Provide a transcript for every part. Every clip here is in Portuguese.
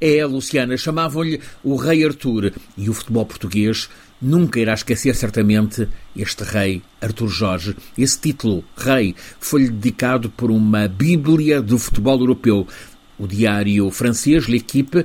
É, Luciana, chamavam-lhe o Rei Artur e o futebol português nunca irá esquecer certamente este rei Artur Jorge. Esse título, rei, foi-lhe dedicado por uma bíblia do futebol europeu. O diário francês L'Equipe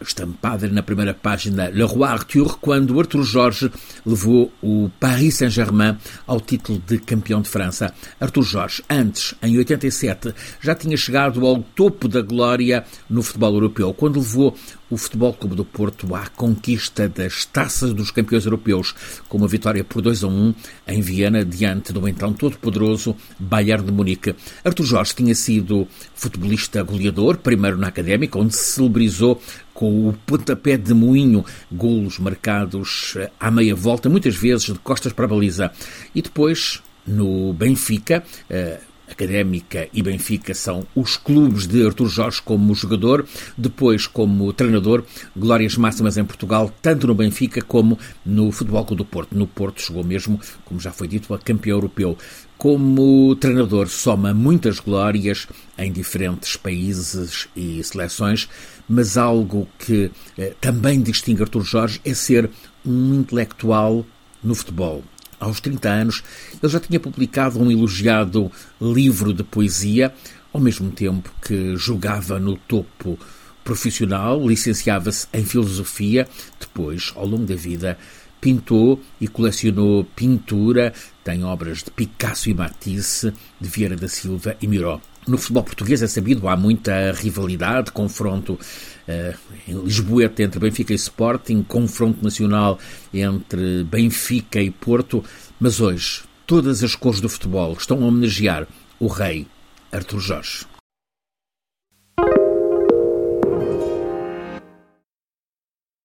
estampada na primeira página Le Roi Arthur, quando Arthur Jorge levou o Paris Saint-Germain ao título de campeão de França. Arthur Jorge, antes, em 87, já tinha chegado ao topo da glória no futebol europeu, quando levou o Futebol Clube do Porto à conquista das taças dos campeões europeus, com uma vitória por 2 a 1 em Viena, diante do então todo-poderoso Bayern de Munique. Artur Jorge tinha sido futebolista goleador, primeiro na Académica, onde se celebrizou com o pontapé de moinho, golos marcados eh, à meia volta, muitas vezes de costas para a baliza. E depois, no Benfica, eh, Académica e Benfica são os clubes de Artur Jorge como jogador, depois como treinador, glórias máximas em Portugal, tanto no Benfica como no Futebol Clube do Porto. No Porto chegou mesmo, como já foi dito, a campeão europeu. Como treinador, soma muitas glórias em diferentes países e seleções, mas algo que eh, também distingue Artur Jorge é ser um intelectual no futebol aos 30 anos, ele já tinha publicado um elogiado livro de poesia, ao mesmo tempo que jogava no topo profissional, licenciava-se em filosofia, depois, ao longo da vida, pintou e colecionou pintura, tem obras de Picasso e Matisse, de Vieira da Silva e Miró. No futebol português é sabido, há muita rivalidade, confronto uh, em Lisboeta entre Benfica e Sporting, confronto nacional entre Benfica e Porto, mas hoje todas as cores do futebol estão a homenagear o rei Artur Jorge.